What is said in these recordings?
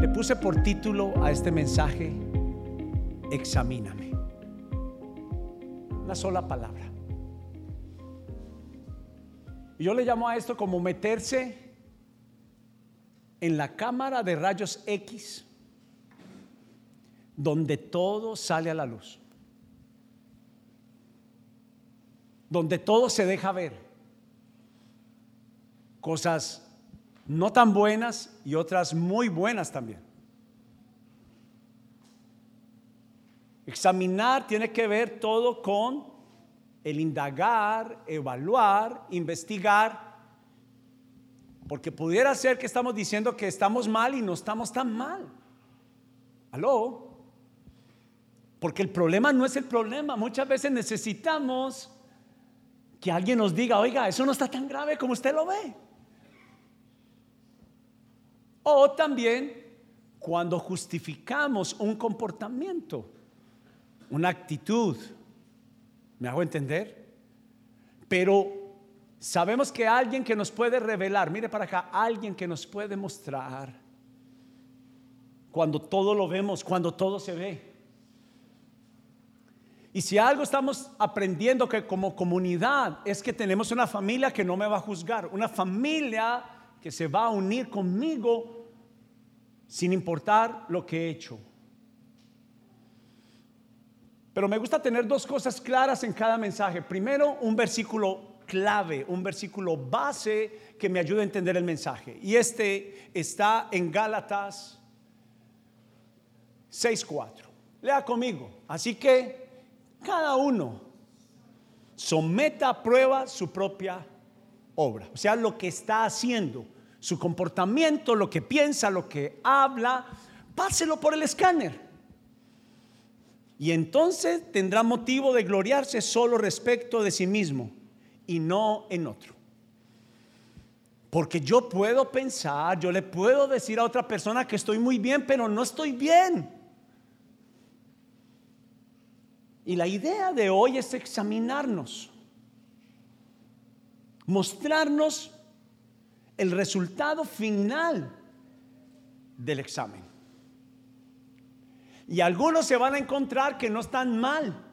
Le puse por título a este mensaje, examíname. Una sola palabra. Y yo le llamo a esto como meterse en la cámara de rayos X donde todo sale a la luz. Donde todo se deja ver. Cosas no tan buenas y otras muy buenas también. Examinar tiene que ver todo con el indagar, evaluar, investigar, porque pudiera ser que estamos diciendo que estamos mal y no estamos tan mal. ¿Aló? Porque el problema no es el problema. Muchas veces necesitamos que alguien nos diga, oiga, eso no está tan grave como usted lo ve. O también cuando justificamos un comportamiento, una actitud. ¿Me hago entender? Pero sabemos que alguien que nos puede revelar, mire para acá, alguien que nos puede mostrar cuando todo lo vemos, cuando todo se ve. Y si algo estamos aprendiendo que como comunidad es que tenemos una familia que no me va a juzgar, una familia que se va a unir conmigo sin importar lo que he hecho. Pero me gusta tener dos cosas claras en cada mensaje. Primero, un versículo clave, un versículo base que me ayude a entender el mensaje. Y este está en Gálatas 6.4. Lea conmigo. Así que cada uno someta a prueba su propia obra, o sea, lo que está haciendo su comportamiento, lo que piensa, lo que habla, páselo por el escáner. Y entonces tendrá motivo de gloriarse solo respecto de sí mismo y no en otro. Porque yo puedo pensar, yo le puedo decir a otra persona que estoy muy bien, pero no estoy bien. Y la idea de hoy es examinarnos, mostrarnos el resultado final del examen. Y algunos se van a encontrar que no están mal.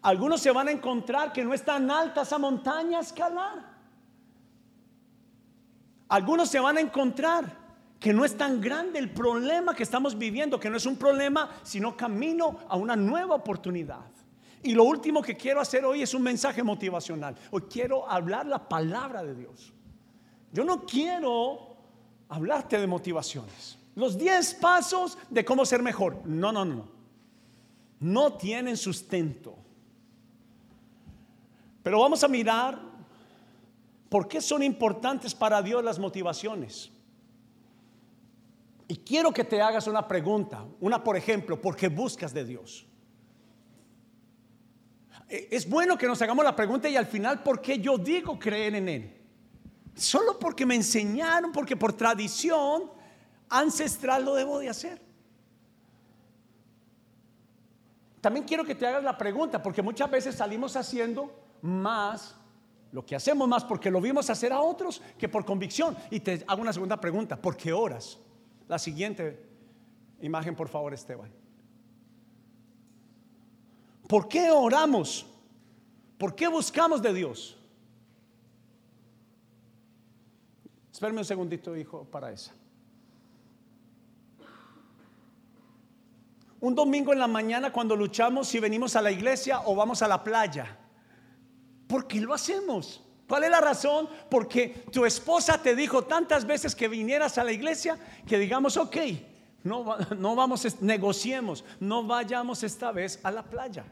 Algunos se van a encontrar que no es tan alta esa montaña a escalar. Algunos se van a encontrar que no es tan grande el problema que estamos viviendo, que no es un problema, sino camino a una nueva oportunidad. Y lo último que quiero hacer hoy es un mensaje motivacional. Hoy quiero hablar la palabra de Dios. Yo no quiero hablarte de motivaciones. Los 10 pasos de cómo ser mejor. No, no, no. No tienen sustento. Pero vamos a mirar por qué son importantes para Dios las motivaciones. Y quiero que te hagas una pregunta. Una, por ejemplo, ¿por qué buscas de Dios? E, es bueno que nos hagamos la pregunta y al final, ¿por qué yo digo creer en Él? Solo porque me enseñaron, porque por tradición ancestral lo debo de hacer. También quiero que te hagas la pregunta, porque muchas veces salimos haciendo más, lo que hacemos más porque lo vimos hacer a otros que por convicción. Y te hago una segunda pregunta, ¿por qué oras? La siguiente imagen, por favor, Esteban. ¿Por qué oramos? ¿Por qué buscamos de Dios? Espérame un segundito, hijo, para esa. Un domingo en la mañana cuando luchamos si venimos a la iglesia o vamos a la playa. ¿Por qué lo hacemos? ¿Cuál es la razón? Porque tu esposa te dijo tantas veces que vinieras a la iglesia que digamos, ok, no, no vamos, negociemos, no vayamos esta vez a la playa.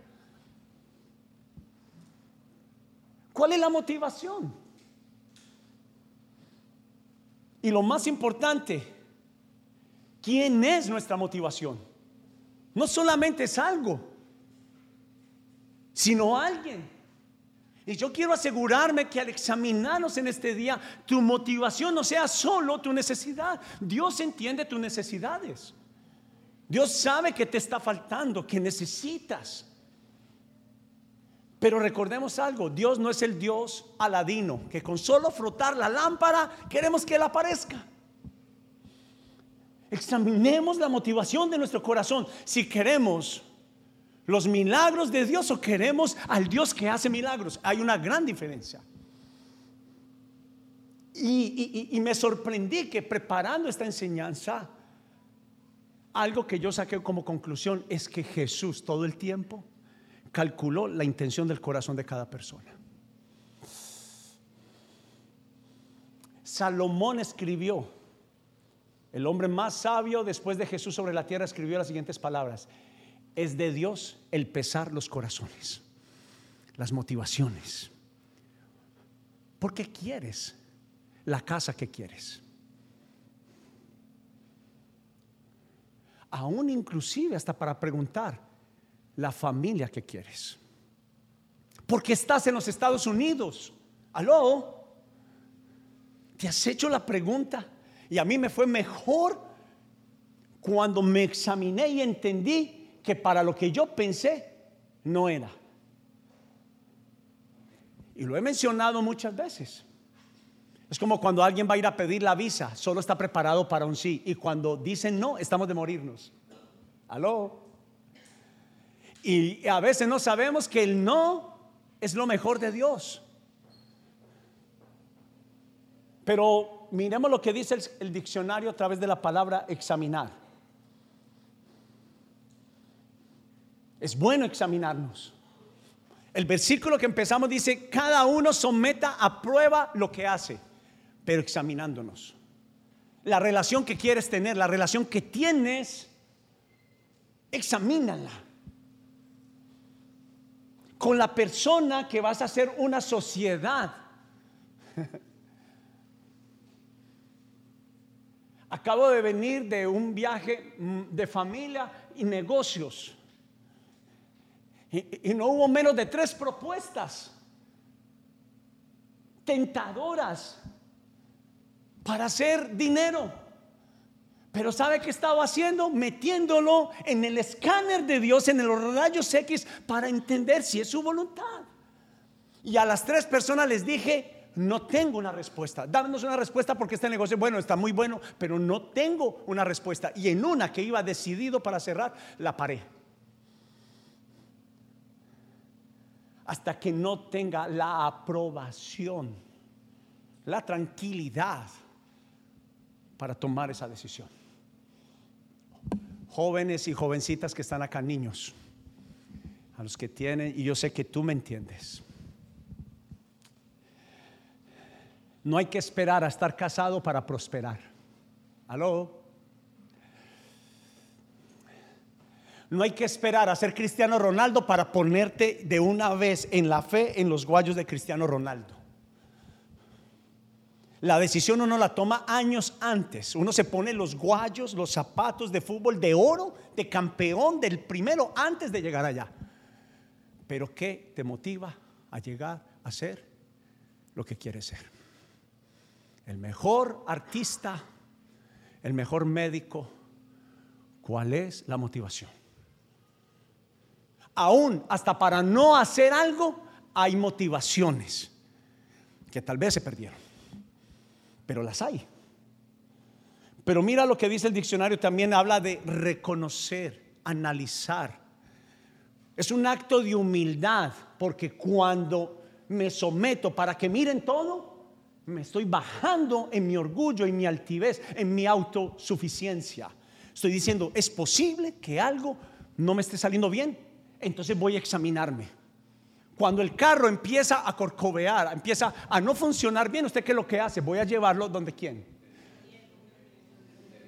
¿Cuál es la motivación? Y lo más importante, ¿quién es nuestra motivación? No solamente es algo, sino alguien. Y yo quiero asegurarme que al examinarnos en este día, tu motivación no sea solo tu necesidad. Dios entiende tus necesidades. Dios sabe que te está faltando, que necesitas. Pero recordemos algo, Dios no es el Dios aladino, que con solo frotar la lámpara queremos que Él aparezca. Examinemos la motivación de nuestro corazón. Si queremos los milagros de Dios o queremos al Dios que hace milagros. Hay una gran diferencia. Y, y, me sorprendí que preparando esta enseñanza, algo que yo saqué como conclusión es que Jesús todo el tiempo calculó la intención del corazón de cada persona. Salomón escribió, el hombre más sabio después de Jesús sobre la tierra escribió las siguientes palabras es de Dios el pesar los corazones, las motivaciones. ¿Por qué quieres la casa que quieres? Aún inclusive hasta para preguntar la familia que quieres. Porque estás en los Estados Unidos. Aló. ¿Te has hecho la pregunta? Y a mí me fue mejor cuando me examiné y entendí que para lo que yo pensé no era. Y lo he mencionado muchas veces. Es como cuando alguien va a ir a pedir la visa, solo está preparado para un sí. Y cuando dicen no, estamos de morirnos. Aló. Y a veces no sabemos que el no es lo mejor de Dios. Pero miremos lo que dice el, diccionario a través de la palabra examinar. Es bueno examinarnos. El versículo que empezamos dice, cada uno someta a prueba lo que hace, pero examinándonos. La relación que quieres tener, la relación que tienes, examínala. Con la persona que vas a hacer una sociedad. Acabo de venir de un viaje mm, de familia y negocios. Y, no hubo menos de tres propuestas tentadoras para hacer dinero. Pero ¿sabe qué estaba haciendo? Metiéndolo en el escáner de Dios, en los rayos X, para entender si es su voluntad. Y a las tres personas les dije, no tengo una respuesta. Dámonos una respuesta porque este negocio, bueno, está muy bueno, pero no tengo una respuesta. Y en una que iba decidido para cerrar, la paré. hasta que no tenga la aprobación, la tranquilidad para tomar esa decisión. Jóvenes y jovencitas que están acá, niños, a los que tienen, y yo sé que tú me entiendes. No hay que esperar a estar casado para prosperar. Aló. No hay que esperar a ser Cristiano Ronaldo para ponerte de una vez en la fe en los guayos de Cristiano Ronaldo. La decisión uno la toma años antes. Uno se pone los guayos, los zapatos de fútbol de oro, de campeón, del primero antes de llegar allá. Pero ¿qué te motiva a llegar a ser lo que quieres ser? El mejor artista, el mejor médico. ¿Cuál es la motivación? aún hasta para no hacer algo, hay motivaciones que tal vez se perdieron, pero las hay. Pero mira lo que dice el diccionario, también habla de reconocer, analizar. Es un acto de humildad, porque cuando me someto para que miren todo, me estoy bajando en mi orgullo, en mi altivez, en mi autosuficiencia. Estoy diciendo, es posible que algo no me esté saliendo bien, entonces voy a examinarme. Cuando el carro empieza a corcovear, empieza a no funcionar bien, ¿usted qué es lo que hace? Voy a llevarlo donde quién?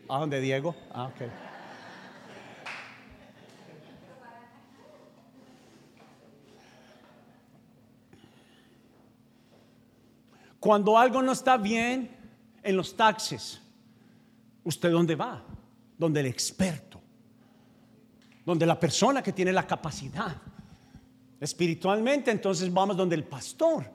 ¿A donde Diego? Ah, ok. Cuando algo no está bien en los taxis, ¿usted dónde va? Donde el experto donde la persona que tiene la capacidad. Espiritualmente, entonces vamos donde el pastor.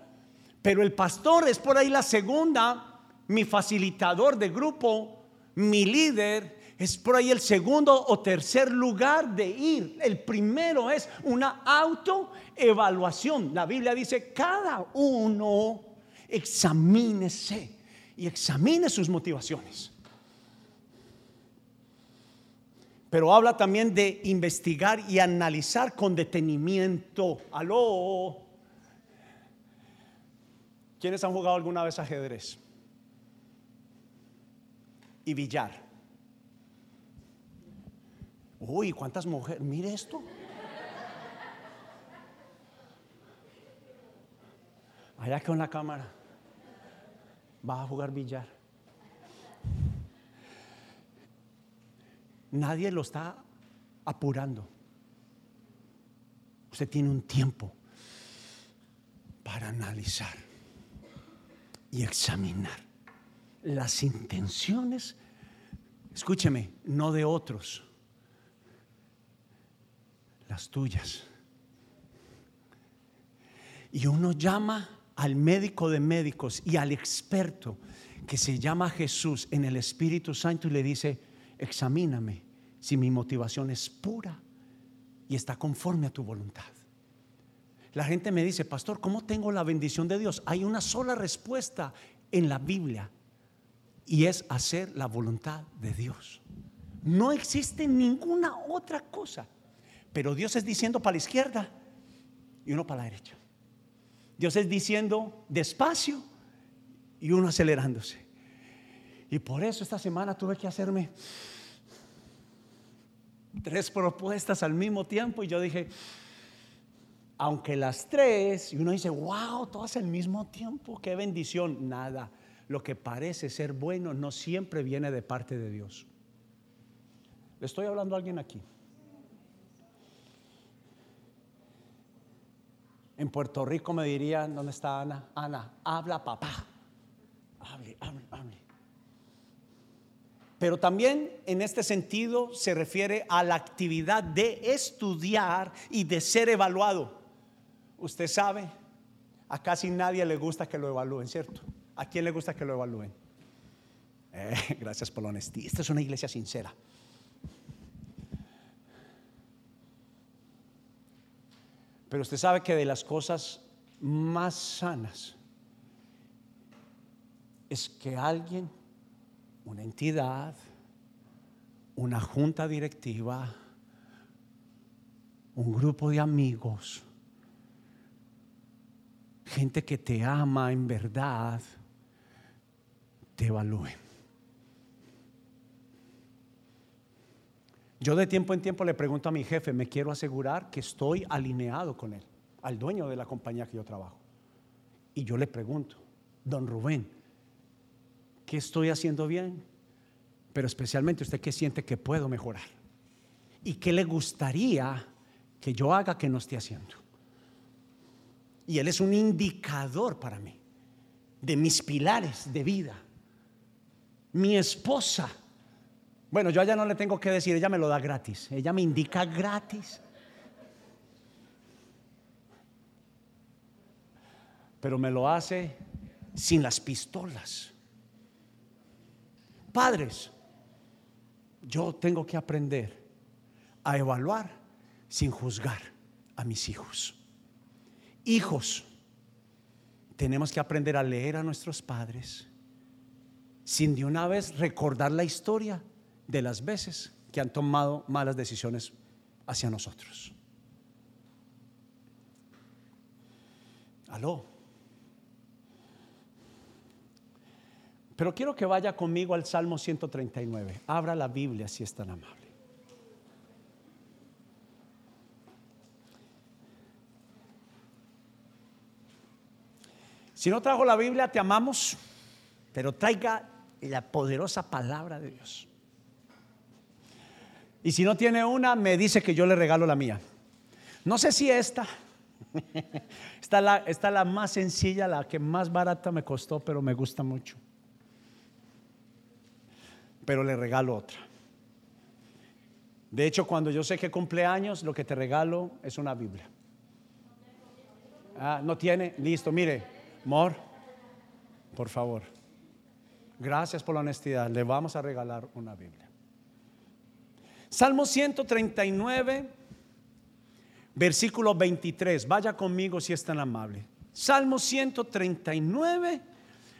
Pero el pastor es por ahí la segunda, mi facilitador de grupo, mi líder, es por ahí el segundo o tercer lugar de ir. El primero es una autoevaluación. La Biblia dice, cada uno examínese y examine sus motivaciones. Pero habla también de investigar y analizar con detenimiento. Aló. ¿Quiénes han jugado alguna vez ajedrez? Y billar. Uy, ¿cuántas mujeres? Mire esto. Allá con la cámara. Va a jugar billar. Nadie lo está apurando. Usted tiene un tiempo para analizar y examinar las intenciones, escúcheme, no de otros, las tuyas. Y uno llama al médico de médicos y al experto que se llama Jesús en el Espíritu Santo y le dice, examíname si mi motivación es pura y está conforme a tu voluntad. La gente me dice, pastor, ¿cómo tengo la bendición de Dios? Hay una sola respuesta en la Biblia y es hacer la voluntad de Dios. No existe ninguna otra cosa. Pero Dios es diciendo para la izquierda y uno para la derecha. Dios es diciendo despacio y uno acelerándose. Y por eso esta semana tuve que hacerme tres propuestas al mismo tiempo y yo dije, aunque las tres, y uno dice, wow, todas al mismo tiempo, qué bendición, nada. Lo que parece ser bueno no siempre viene de parte de Dios. Le estoy hablando a alguien aquí. En Puerto Rico me dirían, ¿dónde está Ana? Ana, habla papá. Hable, hable. Pero también en este sentido se refiere a la actividad de estudiar y de ser evaluado. Usted sabe, a casi nadie le gusta que lo evalúen, ¿cierto? ¿A quién le gusta que lo evalúen? Eh, gracias por la honestidad. Esta es una iglesia sincera. Pero usted sabe que de las cosas más sanas es que alguien, una entidad, una junta directiva, un grupo de amigos, gente que te ama en verdad, te evalúe. Yo de tiempo en tiempo le pregunto a mi jefe, me quiero asegurar que estoy alineado con él, al dueño de la compañía que yo trabajo. Y yo le pregunto, don Rubén, ¿qué estoy haciendo bien? Pero especialmente usted qué siente que puedo mejorar. ¿Y qué le gustaría que yo haga que no esté haciendo? Y él es un indicador para mí de mis pilares de vida. Mi esposa bueno, yo allá no le tengo que decir, ella me lo da gratis. Ella me indica gratis. Pero me lo hace sin las pistolas. Padres, yo tengo que aprender a evaluar sin juzgar a mis hijos. Hijos, tenemos que aprender a leer a nuestros padres sin de una vez recordar la historia de las veces que han tomado malas decisiones hacia nosotros. Aló. Pero quiero que vaya conmigo al Salmo 139. Abra la Biblia si es tan amable. Si no trajo la Biblia, te amamos, pero traiga la poderosa palabra de Dios. Y si no tiene una, me dice que yo le regalo la mía. No sé si esta. Está la, la más sencilla, la que más barata me costó, pero me gusta mucho. Pero le regalo otra. De hecho, cuando yo sé que cumpleaños, lo que te regalo es una Biblia. Ah, no tiene, listo, mire, Mor, por favor. Gracias por la honestidad. Le vamos a regalar una Biblia. Salmo 139, versículo 23. Vaya conmigo si es tan amable. Salmo 139,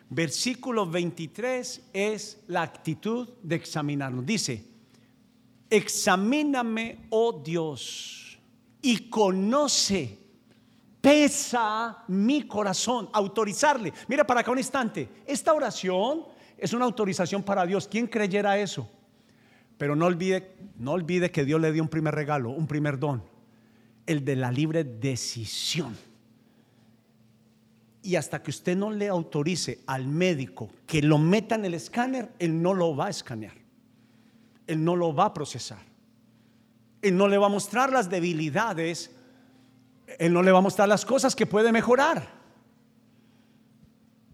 versículo 23 es la actitud de examinarnos. Dice, examíname, oh Dios, y conoce, pesa mi corazón, autorizarle. Mira para acá un instante, esta oración es una autorización para Dios. ¿Quién creyera eso? Pero no olvide, no olvide que Dios le dio un primer regalo, un primer don, el de la libre decisión. Y hasta que usted no le autorice al médico que lo meta en el escáner, él no lo va a escanear. Él no lo va a procesar. Él no le va a mostrar las debilidades. Él no le va a mostrar las cosas que puede mejorar.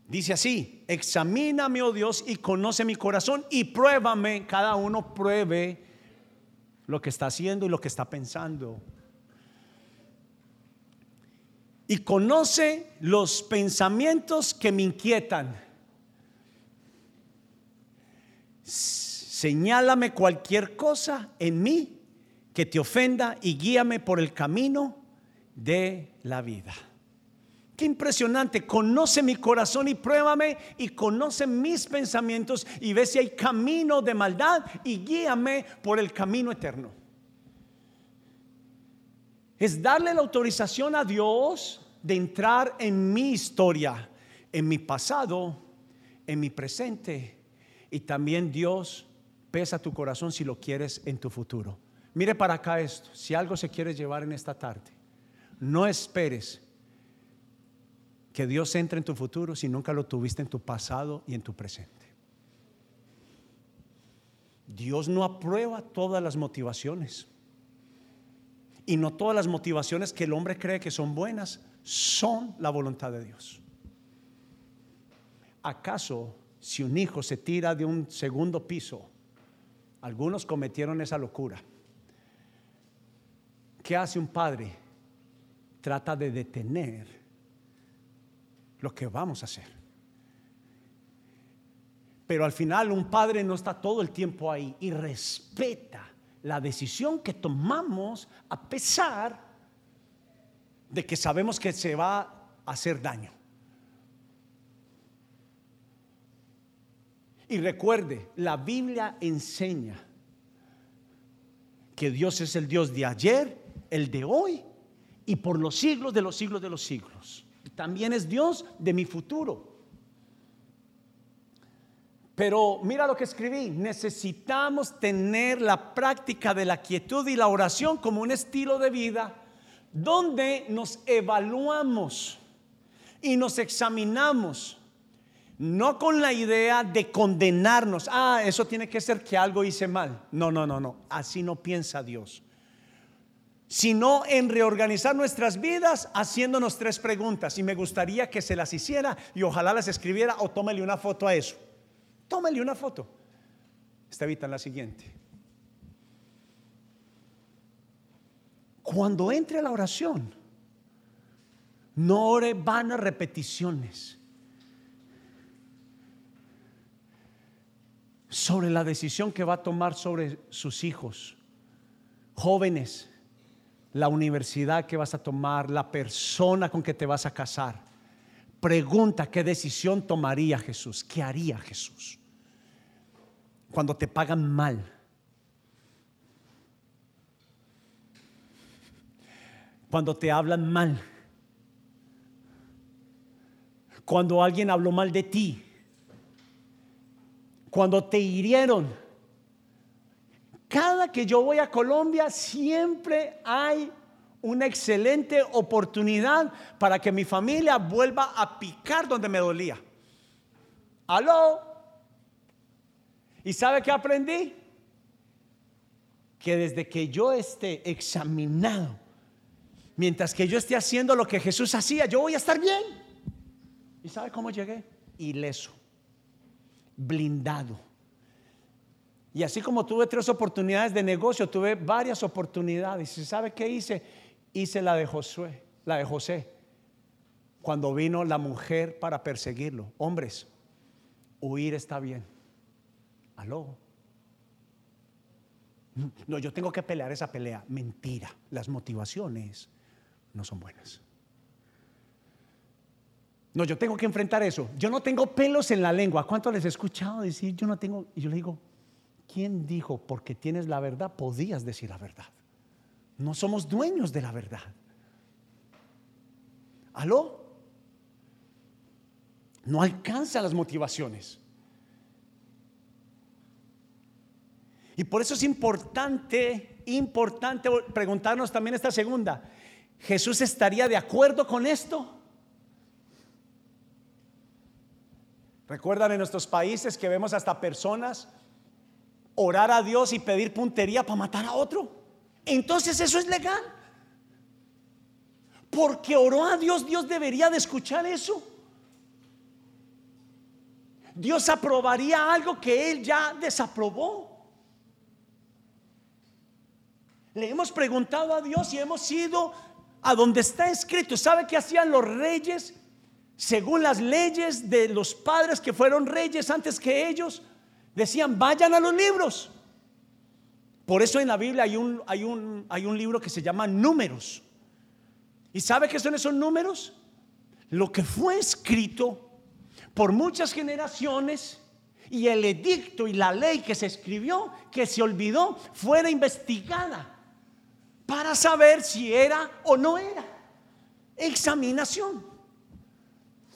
Dice así, examíname, oh Dios, y conoce mi corazón y pruébame, cada uno pruebe lo que está haciendo y lo que está pensando. Y conoce los pensamientos que me inquietan. Señálame cualquier cosa en mí que te ofenda y guíame por el camino de la vida. Qué impresionante. Conoce mi corazón y pruébame y conoce mis pensamientos y ve si hay camino de maldad y guíame por el camino eterno. Es darle la autorización a Dios de entrar en mi historia, en mi pasado, en mi presente. Y también Dios pesa tu corazón si lo quieres en tu futuro. Mire para acá esto. Si algo se quiere llevar en esta tarde, no esperes que Dios entre en tu futuro si nunca lo tuviste en tu pasado y en tu presente. Dios no aprueba todas las motivaciones. Y no todas las motivaciones que el hombre cree que son buenas son la voluntad de Dios. ¿Acaso si un hijo se tira de un segundo piso, algunos cometieron esa locura? ¿Qué hace un padre? Trata de detener lo que vamos a hacer. Pero al final un padre no está todo el tiempo ahí y respeta la decisión que tomamos a pesar de que sabemos que se va a hacer daño. Y recuerde, la Biblia enseña que Dios es el Dios de ayer, el de hoy y por los siglos de los siglos de los siglos también es Dios de mi futuro. Pero mira lo que escribí, necesitamos tener la práctica de la quietud y la oración como un estilo de vida donde nos evaluamos y nos examinamos, no con la idea de condenarnos, ah, eso tiene que ser que algo hice mal. No, no, no, no, así no piensa Dios sino en reorganizar nuestras vidas haciéndonos tres preguntas. Y me gustaría que se las hiciera y ojalá las escribiera o tómele una foto a eso. Tómele una foto. Está evita la siguiente. Cuando entre a la oración, no ore vanas repeticiones sobre la decisión que va a tomar sobre sus hijos, jóvenes, la universidad que vas a tomar, la persona con que te vas a casar. Pregunta qué decisión tomaría Jesús, qué haría Jesús cuando te pagan mal. Cuando te hablan mal. Cuando alguien habló mal de ti. Cuando te hirieron cada que yo voy a Colombia siempre hay una excelente oportunidad para que mi familia vuelva a picar donde me dolía. ¿Aló? ¿Y sabe qué aprendí? Que desde que yo esté examinado, mientras que yo esté haciendo lo que Jesús hacía, yo voy a estar bien. ¿Y sabe cómo llegué? Ileso, blindado y así como tuve tres oportunidades de negocio, tuve varias oportunidades. ¿Y sabe qué hice? Hice la de Josué, la de José. Cuando vino la mujer para perseguirlo. Hombres, huir está bien. Aló. No, yo tengo que pelear esa pelea. Mentira. Las motivaciones no son buenas. No, yo tengo que enfrentar eso. Yo no tengo pelos en la lengua. ¿Cuánto les he escuchado decir yo no tengo? Y yo le digo, ¿quién dijo porque tienes la verdad podías decir la verdad? No somos dueños de la verdad. ¿Aló? No alcanza las motivaciones. Y por eso es importante, importante preguntarnos también esta segunda. ¿Jesús estaría de acuerdo con esto? Recuerdan en nuestros países que vemos hasta personas orar a Dios y pedir puntería para matar a otro. Entonces eso es legal. Porque oró a Dios, Dios debería de escuchar eso. Dios aprobaría algo que Él ya desaprobó. Le hemos preguntado a Dios y hemos ido a donde está escrito. ¿Sabe qué hacían los reyes? Según las leyes de los padres que fueron reyes antes que ellos, decían, vayan a los libros. Por eso en la Biblia hay un, hay un, hay un libro que se llama Números. ¿Y sabe qué son esos números? Lo que fue escrito por muchas generaciones y el edicto y la ley que se escribió, que se olvidó, fuera investigada para saber si era o no era. Examinación.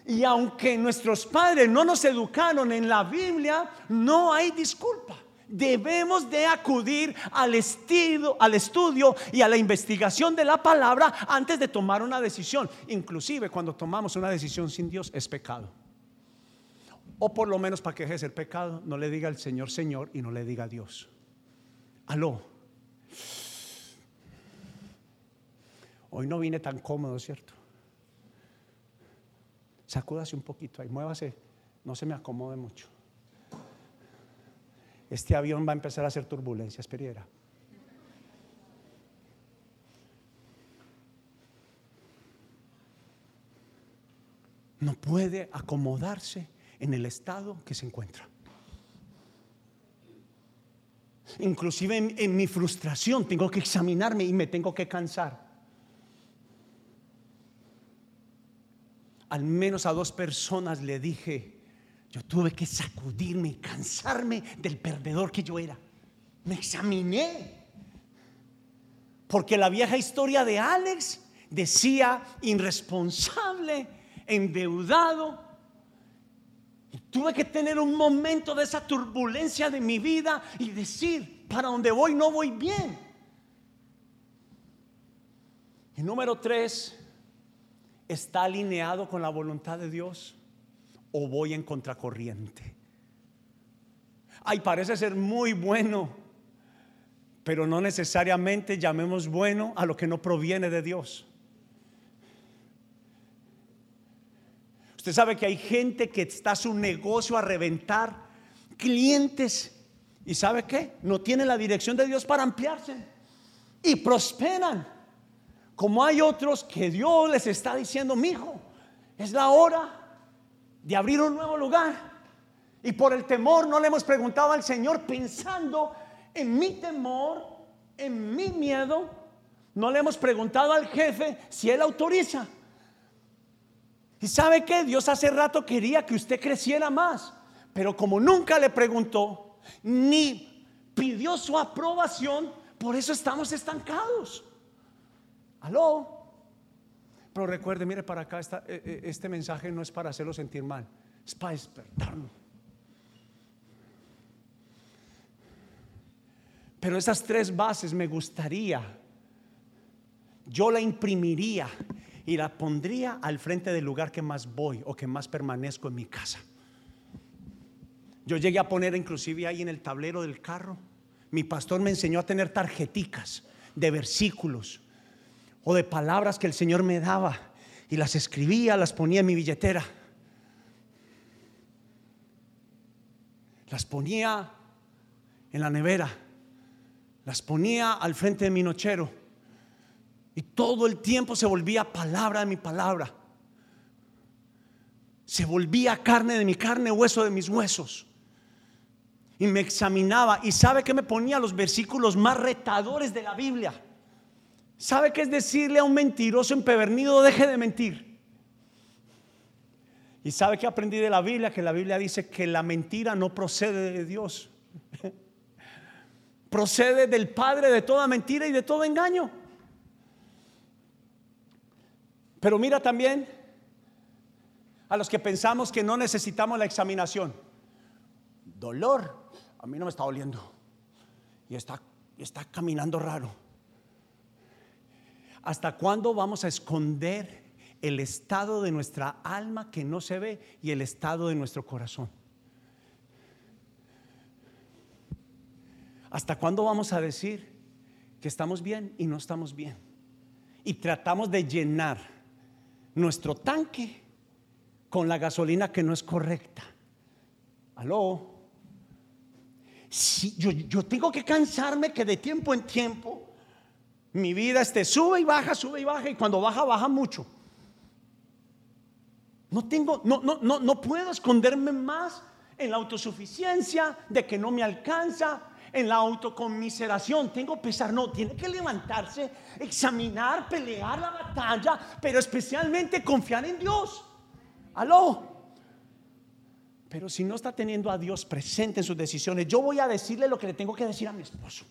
Y aunque nuestros padres no nos educaron en la Biblia, no hay disculpa. Debemos de acudir al, estilo, al estudio y a la investigación de la palabra antes de tomar una decisión. Inclusive cuando tomamos una decisión sin Dios es pecado. O por lo menos para que deje de ser pecado, no le diga al Señor Señor y no le diga a Dios. Aló. Hoy no vine tan cómodo, ¿cierto? Sacúdase un poquito ahí, muévase, no se me acomode mucho. Este avión va a empezar a hacer turbulencia, esperiera. No puede acomodarse en el estado que se encuentra. Inclusive en, en mi frustración tengo que examinarme y me tengo que cansar. Al menos a dos personas le dije, yo tuve que sacudirme y cansarme del perdedor que yo era. Me examiné. Porque la vieja historia de Alex decía irresponsable, endeudado. Tuve que tener un momento de esa turbulencia de mi vida y decir, para donde voy no voy bien. Y número tres, está alineado con la voluntad de Dios o voy en contracorriente. Ay, parece ser muy bueno, pero no necesariamente llamemos bueno a lo que no proviene de Dios. Usted sabe que hay gente que está su negocio a reventar, clientes, y ¿sabe qué? No tiene la dirección de Dios para ampliarse y prosperan. Como hay otros que Dios les está diciendo, mi hijo, es la hora de abrir un nuevo lugar. Y por el temor no le hemos preguntado al Señor pensando en mi temor, en mi miedo. No le hemos preguntado al jefe si él autoriza. Y sabe que Dios hace rato quería que usted creciera más, pero como nunca le preguntó ni pidió su aprobación, por eso estamos estancados. Aló. Pero recuerde, mire para acá, eh, eh, este mensaje no es para hacerlo sentir mal, es para despertarlo. Pero esas tres bases me gustaría, yo la imprimiría y la pondría al frente del lugar que más voy o que más permanezco en mi casa. Yo llegué a poner inclusive ahí en el tablero del carro. Mi pastor me enseñó a tener tarjeticas de versículos o de palabras que el Señor me daba y las escribía, las ponía en mi billetera. Las ponía en la nevera, las ponía al frente de mi nochero y todo el tiempo se volvía palabra de mi palabra. Se volvía carne de mi carne, hueso de mis huesos. Y me examinaba y sabe que me ponía los versículos más retadores de la Biblia. ¿Sabe qué es decirle a un mentiroso empevernido, deje de mentir? Y sabe que aprendí de la Biblia, que la Biblia dice que la mentira no procede de Dios. procede del Padre de toda mentira y de todo engaño. Pero mira también a los que pensamos que no necesitamos la examinación. Dolor, a mí no me está doliendo. Y está, está caminando raro. ¿Hasta cuándo vamos a esconder el estado de nuestra alma que no se ve y el estado de nuestro corazón? ¿Hasta cuándo vamos a decir que estamos bien y no estamos bien? Y tratamos de llenar nuestro tanque con la gasolina que no es correcta. Aló. Si yo, yo tengo que cansarme que de tiempo en tiempo mi vida esté sube y baja, sube y baja, y cuando baja, baja mucho. No tengo, no, no, no, no puedo esconderme más en la autosuficiencia de que no me alcanza, en la autoconmiseración. Tengo pesar, no, tiene que levantarse, examinar, pelear la batalla, pero especialmente confiar en Dios. Aló. Pero si no está teniendo a Dios presente en sus decisiones, yo voy a decirle lo que le tengo que decir a mi esposo.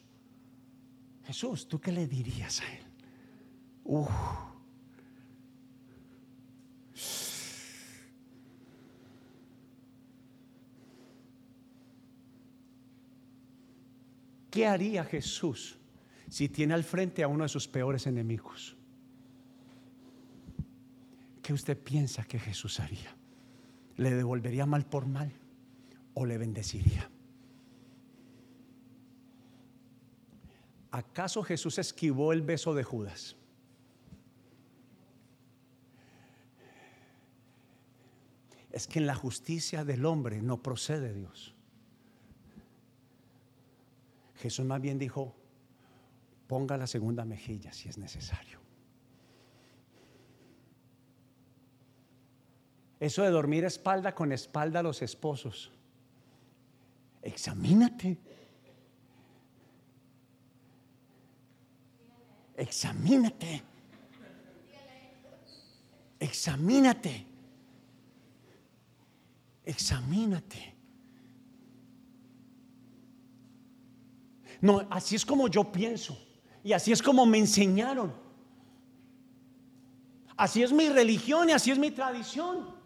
Jesús, ¿tú qué le dirías a él? ¿Qué haría Jesús si tiene al frente a uno de sus peores enemigos? ¿Qué usted piensa que Jesús haría? ¿Le devolvería mal por mal o le bendeciría? ¿Acaso Jesús esquivó el beso de Judas? Es que en la justicia del hombre no procede Dios. Jesús más bien dijo, ponga la segunda mejilla si es necesario. Eso de dormir espalda con espalda a los esposos. Examínate. Examínate. Examínate. Examínate. No, así es como yo pienso. Y así es como me enseñaron. Así es mi religión y así es mi tradición.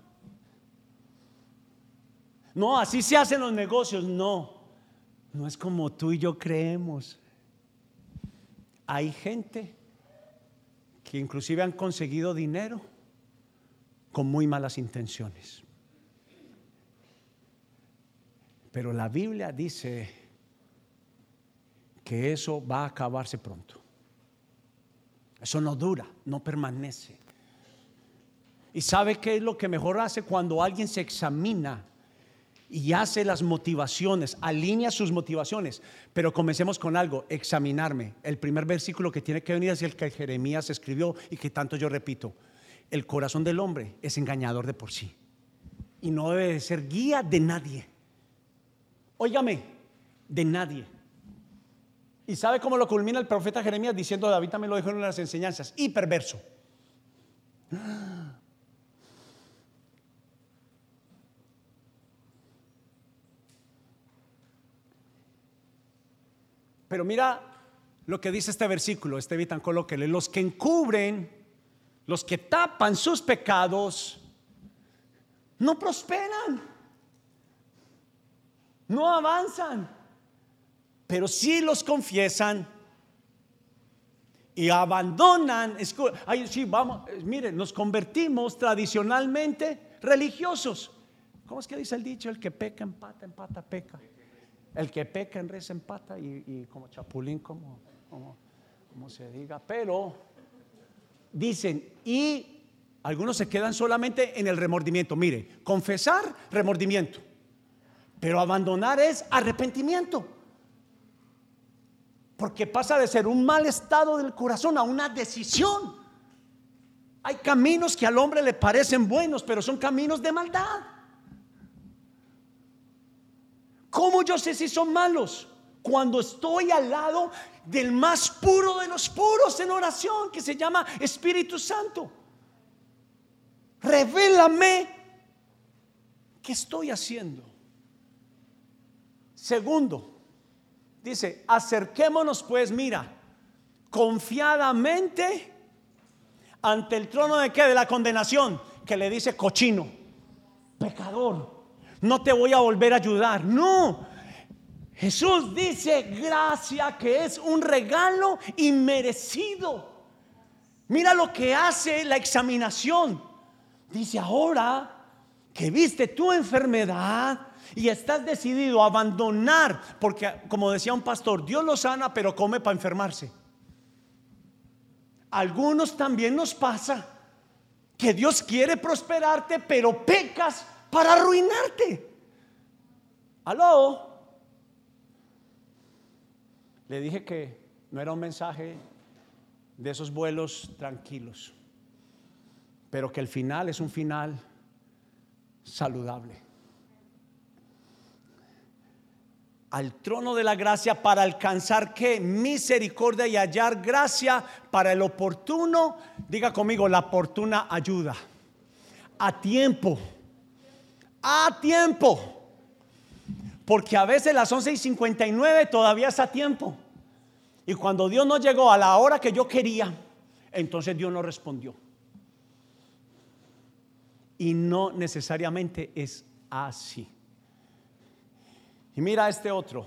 No, así se hacen los negocios. No, no es como tú y yo creemos. Hay gente que inclusive han conseguido dinero con muy malas intenciones. Pero la Biblia dice que eso va a acabarse pronto. Eso no dura, no permanece. ¿Y sabe qué es lo que mejor hace cuando alguien se examina y hace las motivaciones, alinea sus motivaciones? Pero comencemos con algo, examinarme. El primer versículo que tiene que venir es el que Jeremías escribió y que tanto yo repito. El corazón del hombre es engañador de por sí y no debe ser guía de nadie. Óigame, de nadie. ¿Y sabe cómo lo culmina el profeta Jeremías diciendo, David también lo dijo en las enseñanzas, y perverso? Pero mira lo que dice este versículo, este Vitan colóquele, los que encubren, los que tapan sus pecados, no prosperan, no avanzan pero si los confiesan y abandonan, ay, sí, vamos, eh, miren, nos convertimos tradicionalmente religiosos. ¿Cómo es que dice el dicho? El que peca empata, empata, peca. El que peca en res empata y, como chapulín, como, como, como se diga. Pero dicen, y algunos se quedan solamente en el remordimiento. Mire, confesar, remordimiento. Pero abandonar es arrepentimiento. Porque pasa de ser un mal estado del corazón a una decisión. Hay caminos que al hombre le parecen buenos, pero son caminos de maldad. ¿Cómo yo sé si son malos? Cuando estoy al lado del más puro de los puros en oración, que se llama Espíritu Santo. Revélame qué estoy haciendo. Segundo, Dice, acerquémonos pues, mira, confiadamente ante el trono de qué? De la condenación, que le dice cochino, pecador, no te voy a volver a ayudar. No, Jesús dice gracia que es un regalo inmerecido. Mira lo que hace la examinación. Dice ahora que viste tu enfermedad y estás decidido a abandonar, porque como decía un pastor, Dios lo sana, pero come para enfermarse. Algunos también nos pasa que Dios quiere prosperarte, pero pecas para arruinarte. Aló. Le dije que no era un mensaje de esos vuelos tranquilos, pero que el final es un final saludable. Al trono de la gracia para alcanzar que misericordia y hallar gracia para el oportuno, diga conmigo, la oportuna ayuda. A tiempo, a tiempo. Porque a veces las 11 y 59 todavía está a tiempo. Y cuando Dios no llegó a la hora que yo quería, entonces Dios no respondió. Y no necesariamente es así. Y mira este otro.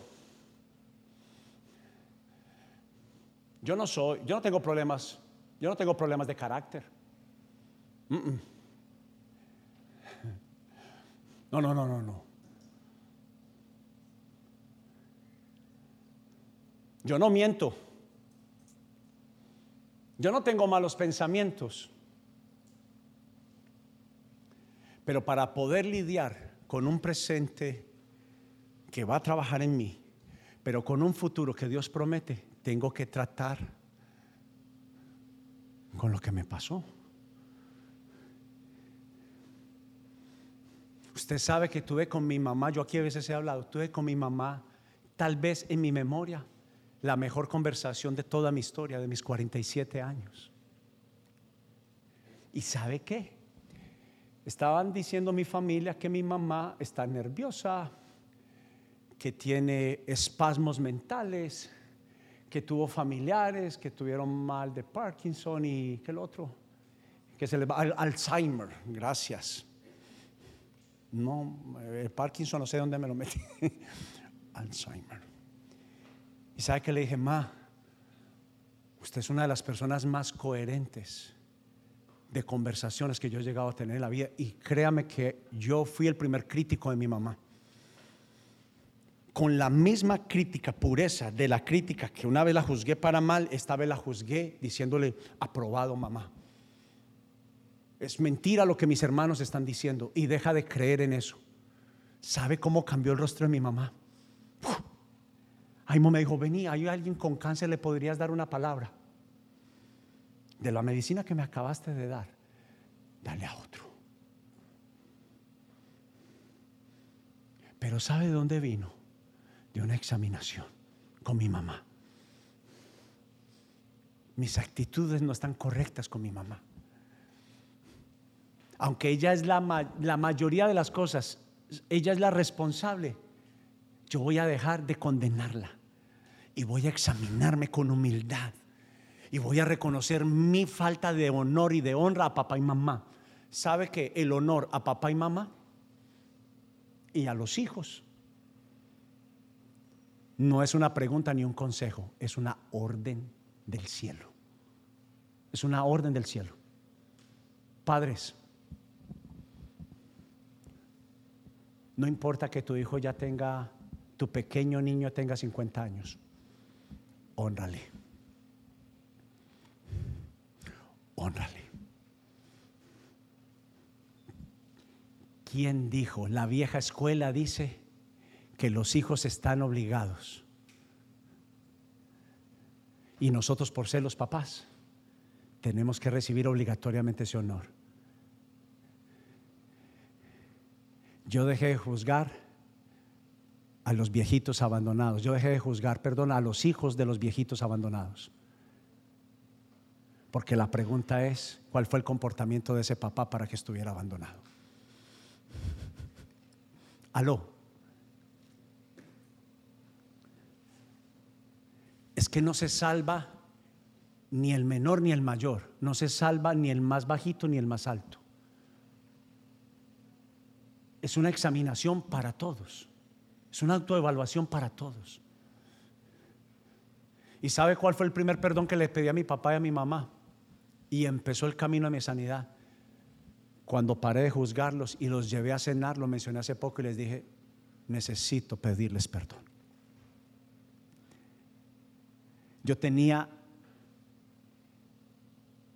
Yo no soy, yo no tengo problemas, yo no tengo problemas de carácter. No, no, no, no, no. Yo no miento. Yo no tengo malos pensamientos. Pero para poder lidiar con un presente que va a trabajar en mí, pero con un futuro que Dios promete, tengo que tratar con lo que me pasó. Usted sabe que tuve con mi mamá, yo aquí a veces he hablado, tuve con mi mamá, tal vez en mi memoria, la mejor conversación de toda mi historia, de mis 47 años. ¿Y sabe qué? Estaban diciendo mi familia que mi mamá está nerviosa, que tiene espasmos mentales, que tuvo familiares que tuvieron mal de Parkinson y que el otro, que se le va Alzheimer, gracias. No, el Parkinson no sé dónde me lo metí. Alzheimer. Y sabe que le dije, ma, usted es una de las personas más coherentes de conversaciones que yo he llegado a tener en la vida. Y créame que yo fui el primer crítico de mi mamá. Con la misma crítica, pureza de la crítica que una vez la juzgué para mal, esta vez la juzgué diciéndole, aprobado mamá. Es mentira lo que mis hermanos están diciendo y deja de creer en eso. ¿Sabe cómo cambió el rostro de mi mamá? Ay, me dijo, vení, hay alguien con cáncer, le podrías dar una palabra. De la medicina que me acabaste de dar, dale a otro. Pero ¿sabe de dónde vino? De una examinación con mi mamá. Mis actitudes no están correctas con mi mamá. Aunque ella es la, la mayoría de las cosas, ella es la responsable, yo voy a dejar de condenarla y voy a examinarme con humildad y voy a reconocer mi falta de honor y de honra a papá y mamá. ¿Sabe que el honor a papá y mamá y a los hijos no es una pregunta ni un consejo, es una orden del cielo? Es una orden del cielo. Padres, no importa que tu hijo ya tenga, tu pequeño niño tenga 50 años honrale. Honrale. ¿Quién dijo? La vieja escuela dice que los hijos están obligados. Y nosotros por ser los papás tenemos que recibir obligatoriamente ese honor. Yo dejé de juzgar a los viejitos abandonados. Yo dejé de juzgar, perdón, a los hijos de los viejitos abandonados. Porque la pregunta es, ¿cuál fue el comportamiento de ese papá para que estuviera abandonado? Aló. es que no se salva ni el menor ni el mayor, no se salva ni el más bajito ni el más alto. Es una examinación para todos, es una autoevaluación para todos. ¿Y sabe cuál fue el primer perdón que le pedí a mi papá y a mi mamá? Y empezó el camino a mi sanidad. Cuando paré de juzgarlos y los llevé a cenar, lo mencioné hace poco y les dije, necesito pedirles perdón. Yo tenía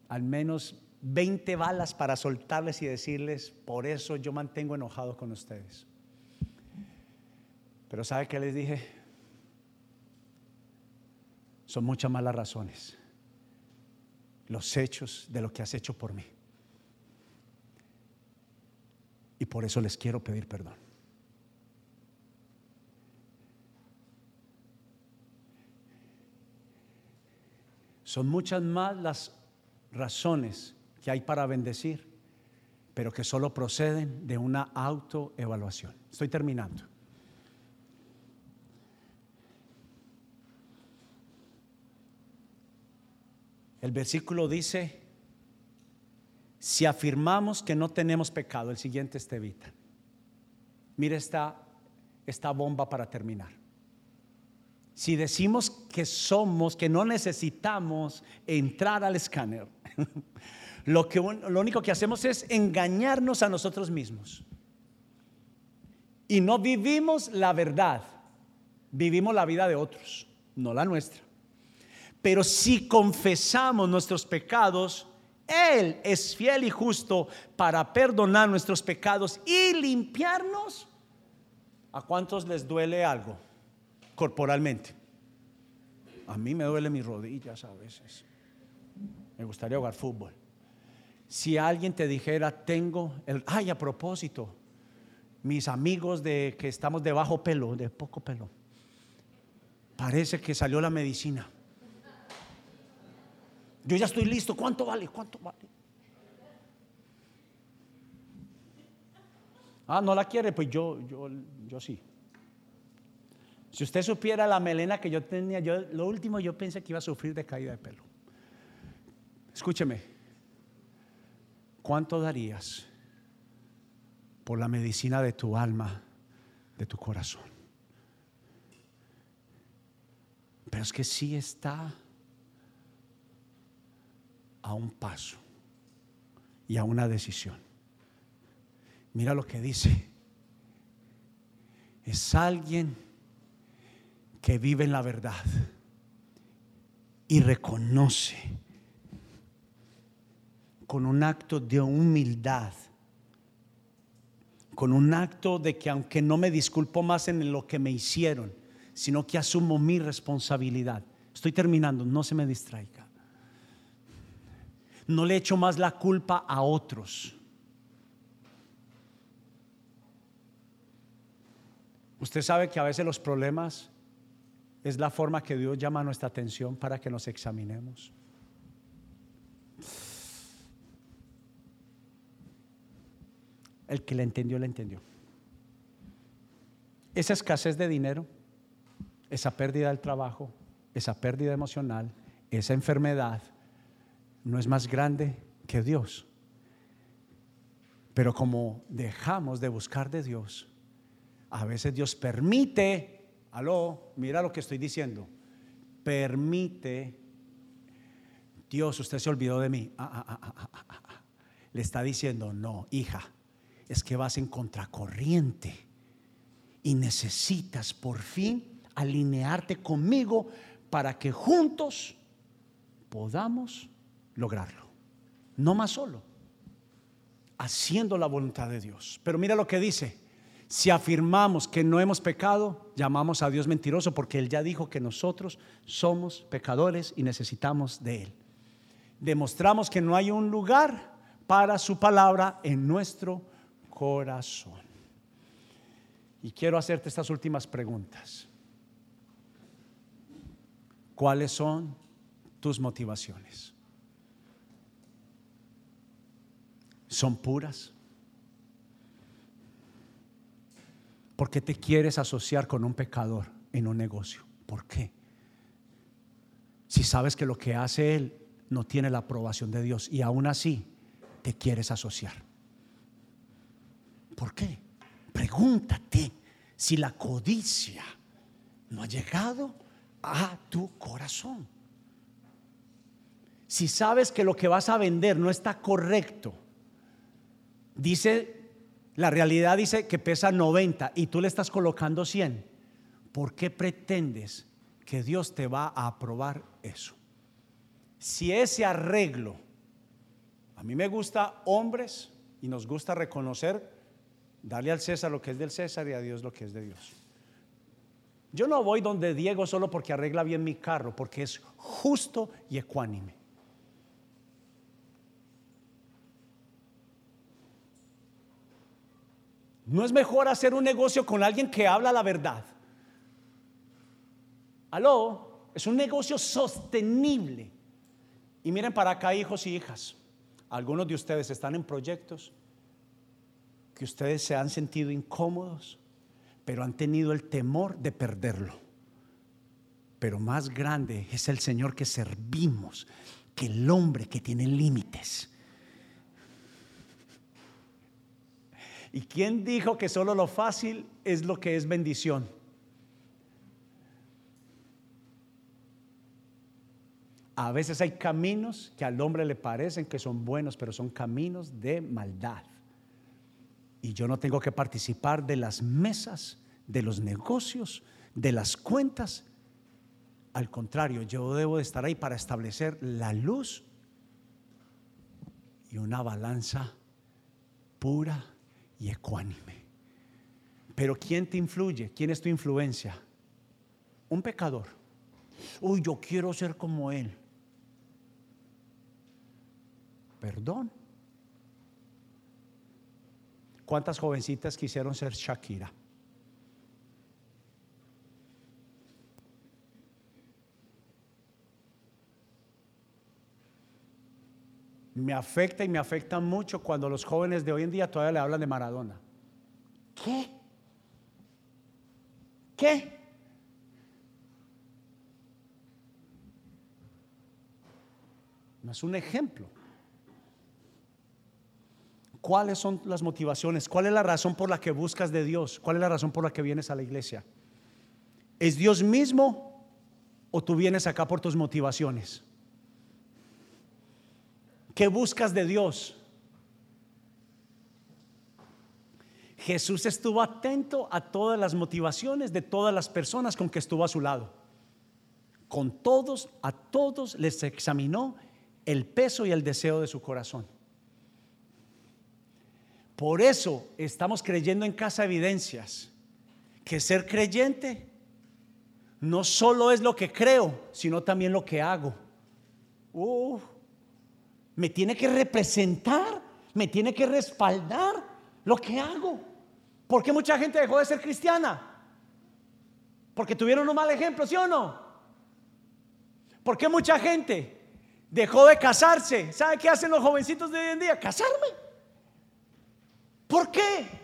al menos 20 balas para soltarles y decirles, por eso yo mantengo enojado con ustedes. Pero ¿sabe qué les dije? Son muchas malas razones. Los hechos de lo que has hecho por mí. Y por eso les quiero pedir perdón. Son muchas más las razones que hay para bendecir, pero que solo proceden de una autoevaluación. Estoy terminando. El versículo dice, si afirmamos que no tenemos pecado, el siguiente es evita. Mire esta, esta bomba para terminar. Si decimos que somos, que no necesitamos entrar al escáner, lo, que, lo único que hacemos es engañarnos a nosotros mismos. Y no vivimos la verdad, vivimos la vida de otros, no la nuestra. Pero si confesamos nuestros pecados, Él es fiel y justo para perdonar nuestros pecados y limpiarnos. ¿A cuántos les duele algo corporalmente? A mí me duele mis rodillas a veces. Me gustaría jugar fútbol. Si alguien te dijera, tengo el, ay, a propósito, mis amigos de que estamos de bajo pelo, de poco pelo, parece que salió la medicina. Yo ya estoy listo, ¿cuánto vale? ¿Cuánto vale? Ah, no la quiere, pues yo, yo, yo sí. Si usted supiera la melena que yo tenía, yo lo último yo pensé que iba a sufrir de caída de pelo. Escúcheme, ¿cuánto darías por la medicina de tu alma, de tu corazón? Pero es que sí está a un paso y a una decisión. Mira lo que dice. Es alguien que vive en la verdad y reconoce con un acto de humildad, con un acto de que aunque no me disculpo más en lo que me hicieron, sino que asumo mi responsabilidad. Estoy terminando, no se me distraiga. No le echo más la culpa a otros. Usted sabe que a veces los problemas es la forma que Dios llama nuestra atención para que nos examinemos. El que le entendió, le entendió. Esa escasez de dinero, esa pérdida del trabajo, esa pérdida emocional, esa enfermedad, no es más grande que Dios. Pero como dejamos de buscar de Dios, a veces Dios permite, aló, mira lo que estoy diciendo, permite, Dios, usted se olvidó de mí. Ah, ah, ah, Le está diciendo, no, hija, es que vas en contracorriente y necesitas por fin alinearte conmigo para que juntos podamos lograrlo. No más solo, haciendo la voluntad de Dios. Pero mira lo que dice. Si afirmamos que no hemos pecado, llamamos a Dios mentiroso porque Él ya dijo que nosotros somos pecadores y necesitamos de Él. Demostramos que no hay un lugar para su palabra en nuestro corazón. Y quiero hacerte estas últimas preguntas. ¿Cuáles son tus motivaciones? ¿Son puras? ¿Por qué te quieres asociar con un pecador en un negocio? ¿Por qué? si sabes que lo que hace Él no tiene la aprobación de Dios y aún así te quieres asociar? ¿Por qué? Pregúntate si la codicia no ha llegado a tu corazón. Si sabes que lo que vas a vender no está correcto, dice, la realidad dice que pesa 90 y tú le estás colocando 100, ¿por qué pretendes que Dios te va a aprobar eso? Si ese arreglo, a mí me gusta hombres y nos gusta reconocer, darle al César lo que es del César y a Dios lo que es de Dios. Yo no voy donde Diego solo porque arregla bien mi carro, porque es justo y ecuánime. ¿No es mejor hacer un negocio con alguien que habla la verdad? Aló, es un negocio sostenible. Y miren para acá, hijos y hijas. Algunos de ustedes están en proyectos que ustedes se han sentido incómodos, pero han tenido el temor de perderlo. Pero más grande es el Señor que servimos que el hombre que tiene límites. ¿Y quién dijo que solo lo fácil es lo que es bendición? A veces hay caminos que al hombre le parecen que son buenos, pero son caminos de maldad. Y yo no tengo que participar de las mesas, de los negocios, de las cuentas. Al contrario, yo debo de estar ahí para establecer la luz y una balanza pura y ecuánime. Pero ¿quién te influye? ¿Quién es tu influencia? Un pecador. Uy, yo quiero ser como él. Perdón. ¿Cuántas jovencitas quisieron ser Shakira? me afecta y me afecta mucho cuando los jóvenes de hoy en día todavía le hablan de Maradona. ¿Qué? ¿Qué? No es un ejemplo. ¿Cuáles son las motivaciones? ¿Cuál es la razón por la que buscas de Dios? ¿Cuál es la razón por la que vienes a la iglesia? ¿Es Dios mismo o tú vienes acá por tus motivaciones? ¿Qué buscas de Dios? Jesús estuvo atento a todas las motivaciones de todas las personas con que estuvo a su lado. Con todos, a todos les examinó el peso y el deseo de su corazón. Por eso estamos creyendo en Casa Evidencias que ser creyente no solo es lo que creo, sino también lo que hago. Uh, me tiene que representar, me tiene que respaldar lo que hago. ¿Por qué mucha gente dejó de ser cristiana? Porque tuvieron un mal ejemplo, ¿sí o no? ¿Por qué mucha gente dejó de casarse? ¿Sabe qué hacen los jovencitos de hoy en día? Casarme. ¿Por qué?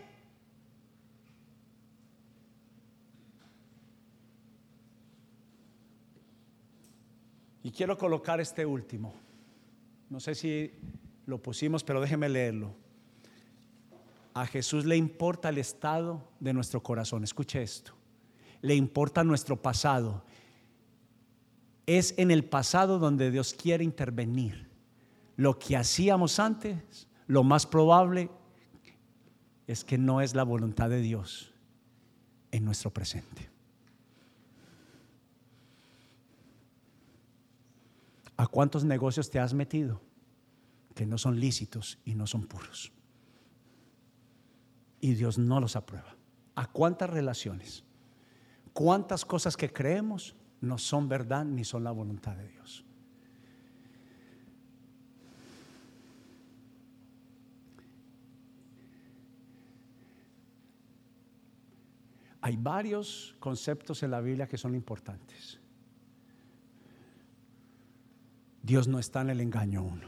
Y quiero colocar este último. No sé si lo pusimos, pero déjeme leerlo. A Jesús le importa el estado de nuestro corazón. Escuche esto. Le importa nuestro pasado. Es en el pasado donde Dios quiere intervenir. Lo que hacíamos antes, lo más probable es que no es la voluntad de Dios en nuestro presente. ¿A cuántos negocios te has metido que no son lícitos y no son puros? Y Dios no los aprueba. ¿A cuántas relaciones? ¿Cuántas cosas que creemos no son verdad ni son la voluntad de Dios? Hay varios conceptos en la Biblia que son importantes. Dios no está en el engaño uno.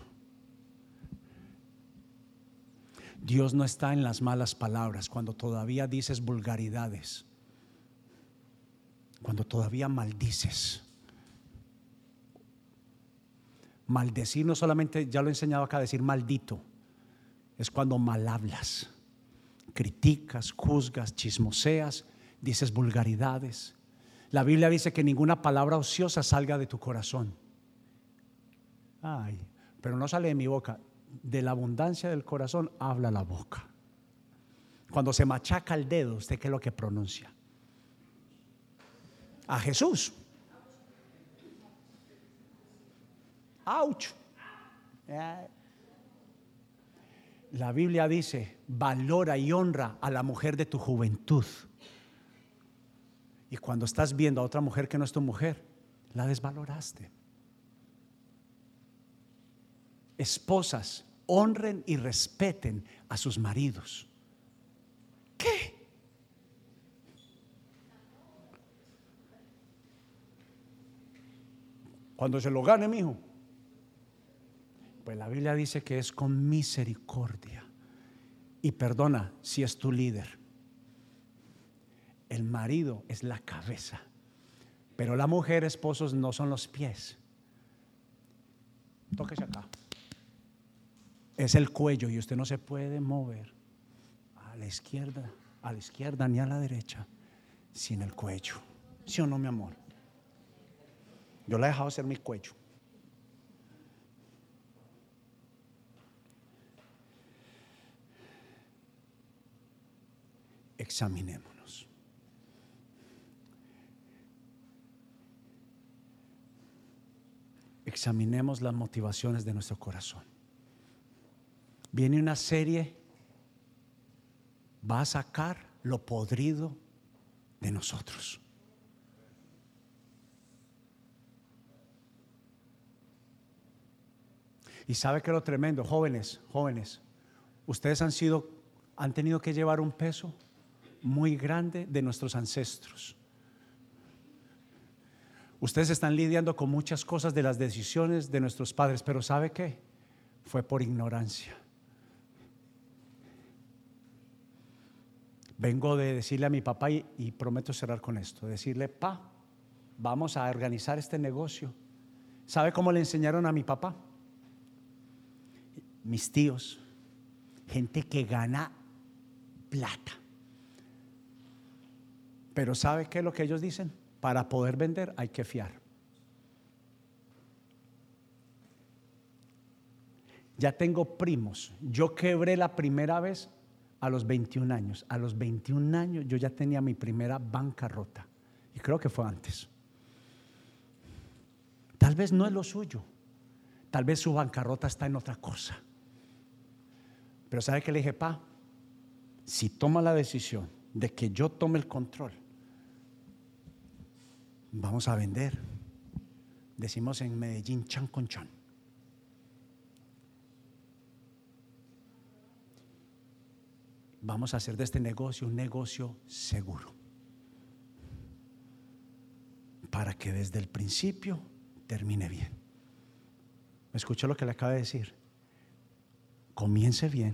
Dios no está en las malas palabras, cuando todavía dices vulgaridades, cuando todavía maldices, Maldecir no solamente, ya lo he enseñado acá, decir maldito, es cuando mal hablas, criticas, juzgas, chismoseas, dices vulgaridades. La Biblia dice que ninguna palabra ociosa salga de tu corazón. Ay, pero no sale de mi boca. De la abundancia del corazón habla la boca. Cuando se machaca el dedo, ¿usted qué es lo que pronuncia? A Jesús. ¡Auch! La Biblia dice, valora y honra a la mujer de tu juventud. Y cuando estás viendo a otra mujer que no es tu mujer, la desvaloraste. Esposas, honren y respeten a sus maridos. ¿Qué? Cuando se lo gane, mi hijo. Pues la Biblia dice que es con misericordia. Y perdona si es tu líder. El marido es la cabeza. Pero la mujer, esposos, no son los pies. Tóquese acá. Es el cuello y usted no se puede mover a la izquierda, a la izquierda ni a la derecha sin el cuello. ¿Sí o no, mi amor? Yo la he dejado hacer mi cuello. Examinémonos. Examinemos las motivaciones de nuestro corazón. Viene una serie, va a sacar lo podrido de nosotros. Y sabe que lo tremendo, jóvenes, jóvenes, ustedes han sido, han tenido que llevar un peso muy grande de nuestros ancestros. Ustedes están lidiando con muchas cosas de las decisiones de nuestros padres, pero ¿sabe qué? Fue por ignorancia. Vengo de decirle a mi papá y, prometo cerrar con esto, decirle, pa, vamos a organizar este negocio. ¿Sabe cómo le enseñaron a mi papá? Mis tíos, gente que gana plata. Pero ¿sabe qué es lo que ellos dicen? Para poder vender hay que fiar. Ya tengo primos. Yo quebré la primera vez a los 21 años. A los 21 años yo ya tenía mi primera bancarrota. Y creo que fue antes. Tal vez no es lo suyo. Tal vez su bancarrota está en otra cosa. Pero ¿sabe qué le dije, pa? Si toma la decisión de que yo tome el control, vamos a vender. Decimos en Medellín, chan con chan. Vamos a hacer de este negocio un negocio seguro. Para que desde el principio termine bien. ¿Me escuchó lo que le acaba de decir? Comience bien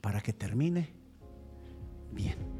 para que termine bien.